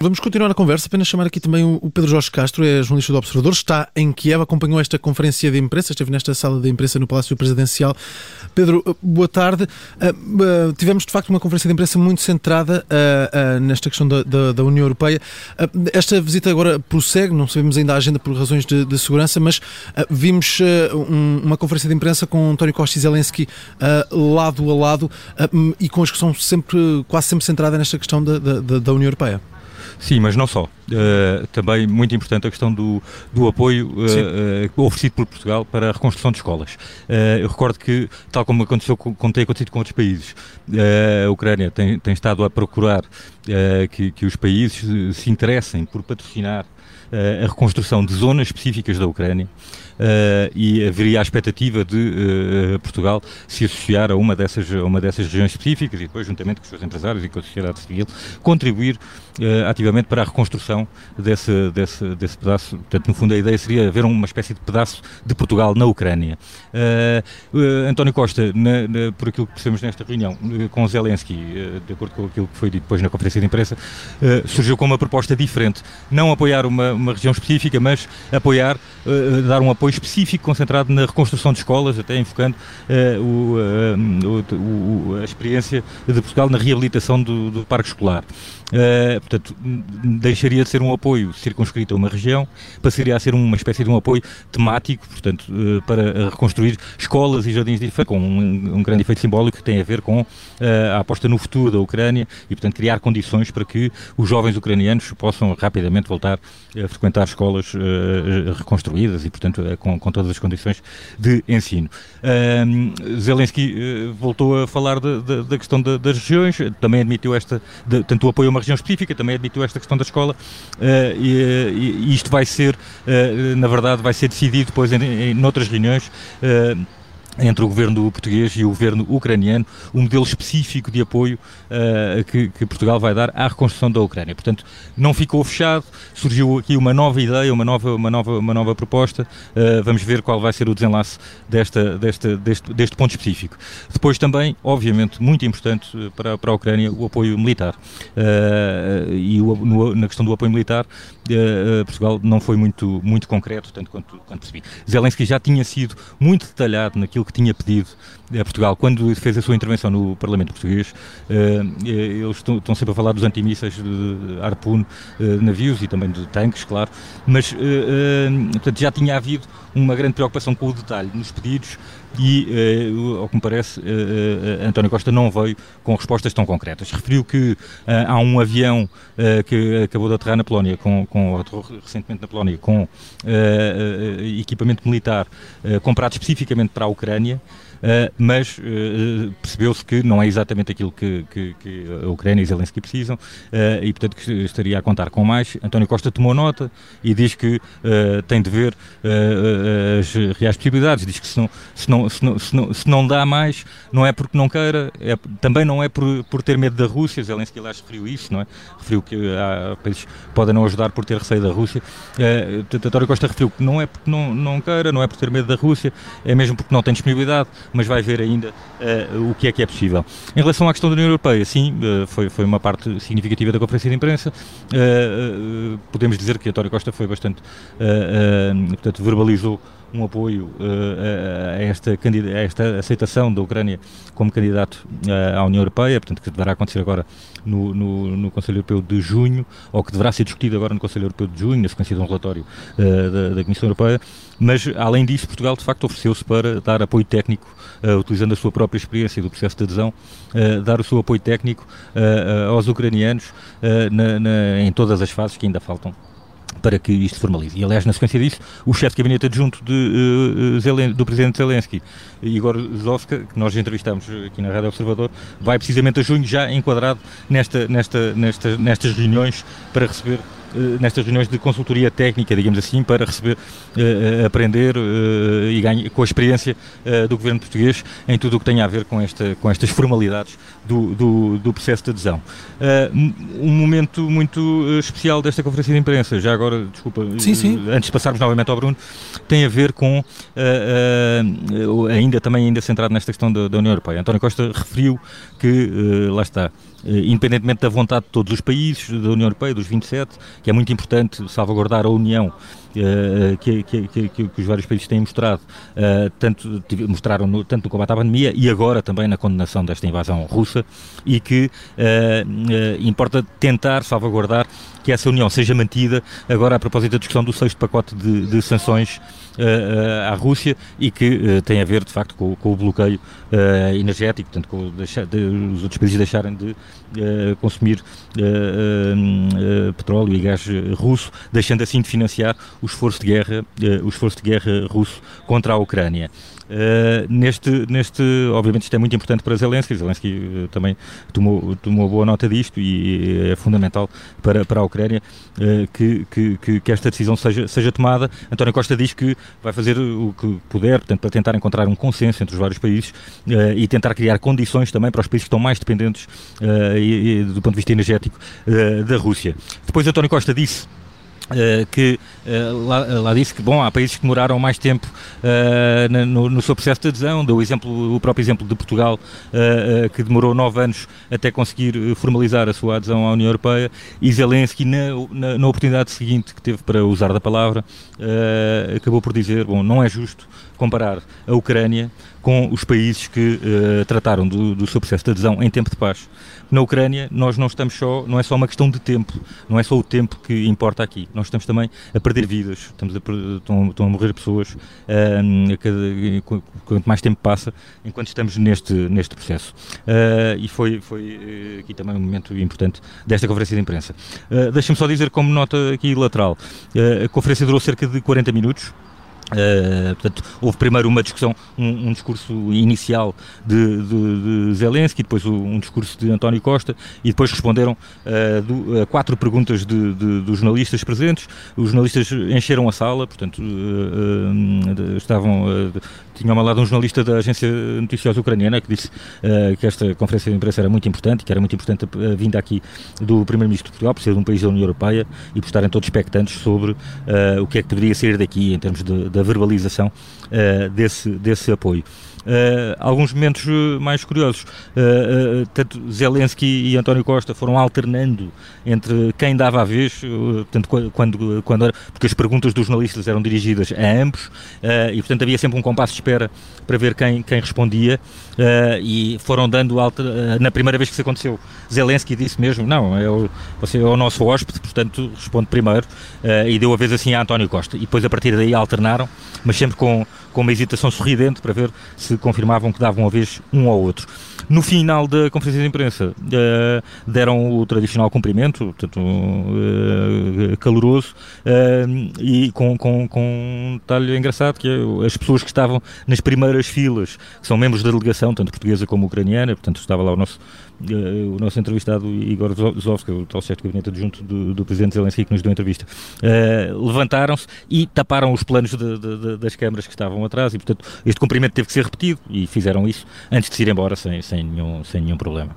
Vamos continuar a conversa, apenas chamar aqui também o Pedro Jorge Castro, é jornalista do Observador, está em Kiev, acompanhou esta conferência de imprensa, esteve nesta sala de imprensa no Palácio Presidencial. Pedro, eh, boa tarde. Uh, uh, tivemos de facto uma conferência de imprensa muito centrada uh, nesta questão da, da, da União Europeia. esta visita agora prossegue, não sabemos ainda a agenda por razões de, de segurança, mas vimos um, uma conferência de imprensa com António Costa e Zelensky lado a lado e com a discussão sempre, quase sempre centrada nesta questão da, da, da União Europeia. Sim, mas não só. Uh, também muito importante a questão do, do apoio uh, uh, oferecido por Portugal para a reconstrução de escolas. eu recordo que, tal como aconteceu como tem acontecido com outros países, a Ucrânia tem, tem estado a procurar que, que os países se interessem por patrocinar a reconstrução de zonas específicas da Ucrânia. Uh, e haveria a expectativa de uh, Portugal se associar a uma, dessas, a uma dessas regiões específicas e depois, juntamente com os seus empresários e com a sociedade civil, contribuir ativamente para a reconstrução desse, desse, desse pedaço. Portanto, no fundo, a ideia seria haver uma espécie de pedaço de Portugal na Ucrânia. António Costa, na, na, por aquilo que percebemos nesta reunião com Zelensky, de acordo com aquilo que foi dito depois na conferência de imprensa, surgiu com uma proposta diferente. Não apoiar uma, uma região específica, mas apoiar, dar um apoio específico concentrado na reconstrução de escolas, até enfocando uh, o, uh, o, a experiência de Portugal na reabilitação do, do parque escolar. Uh, portanto, deixaria de ser um apoio circunscrito a uma região, passaria a ser uma espécie de um apoio temático, portanto, uh, para reconstruir escolas e jardins de infância, com um, um, grande efeito simbólico que tem a ver com uh, a aposta no futuro da Ucrânia e, portanto, criar condições para que os jovens ucranianos possam rapidamente voltar a frequentar escolas reconstruídas e, portanto, com, com, todas as condições de ensino. Zelensky voltou a falar de, de, da questão de, das regiões, também admitiu esta, tanto o apoio a uma região específica, também admitiu esta questão da escola uh, e, e, isto vai ser, uh, na verdade, vai ser decidido depois em, em noutras reuniões. Entre o governo português e o governo ucraniano, um modelo específico de apoio uh, que, que, Portugal vai dar à reconstrução da Ucrânia. Portanto, não ficou fechado, surgiu aqui uma nova ideia, uma nova, uma nova, uma nova proposta. Uh, vamos ver qual vai ser o desenlace desta, desta, deste, deste ponto específico. Depois também, obviamente, muito importante para, para a Ucrânia, o apoio militar. Uh, e o, no, na questão do apoio militar, Portugal não foi muito, muito concreto, tanto quanto, quanto percebi. Zelensky já tinha sido muito detalhado naquilo que tinha pedido a Portugal quando fez a sua intervenção no Parlamento Português. Uh, eles estão, sempre a falar dos antimísseis de Harpoon, uh, navios e também de tanques, claro, mas portanto, já tinha havido uma grande preocupação com o detalhe nos pedidos e, ao que me parece, António Costa não veio com respostas tão concretas. Referiu que há um avião que acabou de aterrar na Polónia, com, com recentemente na Polónia, com equipamento militar comprado especificamente para a Ucrânia. Uh, mas uh, percebeu-se que não é exatamente aquilo que, que, que a Ucrânia e Zelensky precisam uh, e, portanto, que estaria a contar com mais. António Costa tomou nota e diz que tem de ver as reais possibilidades, diz que se não, se não, se não, se não, se não dá mais, não é porque não queira, é, também não é por, por ter medo da Rússia, Zelensky aliás referiu isso, não é? Referiu que há países que podem não ajudar por ter receio da Rússia. António Costa referiu que não é porque não, não queira, não é por ter medo da Rússia, é mesmo porque não tem disponibilidade, mas vai ver ainda uh, o que é que é possível. Em relação à questão da União Europeia, sim, uh, foi, foi uma parte significativa da conferência de imprensa. Uh, podemos dizer que António Costa foi bastante, portanto, verbalizou um apoio uh, a, esta, a esta aceitação da Ucrânia como candidato uh, à União Europeia, portanto, que deverá acontecer agora no, no, no, Conselho Europeu de junho, ou que deverá ser discutido agora no Conselho Europeu de junho, na sequência de um relatório uh, da, da, Comissão Europeia. Mas, além disso, Portugal, de facto, ofereceu-se para dar apoio técnico, utilizando a sua própria experiência do processo de adesão, dar o seu apoio técnico aos ucranianos na, na, em todas as fases que ainda faltam para que isto formalize. E, aliás, na sequência disso, o chefe de gabinete adjunto de, uh, do presidente Zelensky, Igor Zovska, que nós entrevistamos aqui na Rádio Observador, vai precisamente a junho já enquadrado nesta, nesta, nesta, nestas reuniões para receber nestas reuniões de consultoria técnica, digamos assim, para receber, uh, aprender uh, e ganhar com a experiência do governo português em tudo o que tem a ver com, esta, com estas formalidades do, do, do processo de adesão. um momento muito especial desta conferência de imprensa, já agora, desculpa, sim, sim. antes de passarmos novamente ao Bruno, tem a ver com, ainda também ainda centrado nesta questão da, da União Europeia. António Costa referiu que, lá está, independentemente da vontade de todos os países da União Europeia, dos 27, que é muito importante salvaguardar a União que, que, que, que, os vários países têm mostrado, uh, tanto, mostraram no, tanto no combate à pandemia e agora também na condenação desta invasão russa, e que uh, importa tentar salvaguardar que essa união seja mantida agora a propósito da discussão do sexto pacote de, de sanções à Rússia e que tem a ver de facto com, com o bloqueio energético, portanto com deixar, de, os outros países deixarem de consumir petróleo e gás russo, deixando assim de financiar esforço de guerra, uh, o esforço de guerra russo contra a Ucrânia. Uh, neste, neste, obviamente isto é muito importante para Zelensky, Zelensky uh, também tomou, tomou boa nota disto e é fundamental para, para a Ucrânia uh, que, que, que, esta decisão seja, seja tomada. António Costa diz que vai fazer o que puder, portanto, para tentar encontrar um consenso entre os vários países e tentar criar condições também para os países que estão mais dependentes e, e, do ponto de vista energético da Rússia. Depois António Costa disse Uh, que uh, lá, lá, disse que bom, há países que demoraram mais tempo uh, no, no, seu processo de adesão, deu o, exemplo, o próprio exemplo de Portugal, que demorou nove anos até conseguir formalizar a sua adesão à União Europeia, e Zelensky, na, na, na oportunidade seguinte que teve para usar da palavra, acabou por dizer, bom, não é justo comparar a Ucrânia com os países que trataram do, do seu processo de adesão em tempo de paz. Na Ucrânia, nós não estamos só, não é só uma questão de tempo, não é só o tempo que importa aqui nós estamos também a perder vidas, estamos a, estão, estão a morrer pessoas uh, cada, quanto mais tempo passa, enquanto estamos neste, neste processo. Uh, e foi, foi eh, aqui também um momento importante desta conferência de imprensa. Uh, Deixa-me só dizer, como nota aqui lateral, a conferência durou cerca de 40 minutos. Uh, portanto, houve primeiro uma discussão, um, um discurso inicial de, de, de, Zelensky, depois um discurso de António Costa e depois responderam uh, do, uh, quatro perguntas de, dos jornalistas presentes. Os jornalistas encheram a sala, portanto, estavam tinha ao lado um jornalista da agência noticiosa ucraniana que disse uh, que esta conferência de imprensa era muito importante, que era muito importante a, a vinda aqui do Primeiro-Ministro de Portugal, por ser de um país da União Europeia e por estarem todos expectantes sobre uh, o que é que poderia sair daqui em termos da verbalização desse, desse apoio. Uh, alguns momentos mais curiosos. Uh, tanto Zelensky e António Costa foram alternando entre quem dava a vez, portanto, quando, quando era, porque as perguntas dos jornalistas eram dirigidas a ambos e, portanto, havia sempre um compasso de espera para ver quem, quem respondia e foram dando alter, na primeira vez que isso aconteceu. Zelensky disse mesmo: Não, é o, você é o nosso hóspede, portanto, responde primeiro e deu a vez assim a António Costa. E depois, a partir daí, alternaram, mas sempre com com uma hesitação sorridente para ver se confirmavam que davam a vez um ao outro. No final da conferência de imprensa, uh, deram o tradicional cumprimento, portanto, uh, caloroso, uh, e com, com, com um detalhe engraçado, que é as pessoas que estavam nas primeiras filas, que são membros da delegação, tanto portuguesa como ucraniana, portanto, estava lá o nosso uh, o nosso entrevistado Igor Zovski, o tal chefe de gabinete adjunto do, do presidente Zelensky que nos deu a entrevista, uh, levantaram-se e taparam os planos de, de, das câmaras que estavam atrás e, portanto, este cumprimento teve que ser repetido e fizeram isso antes de se ir embora sem, sem, nenhum, sem nenhum problema.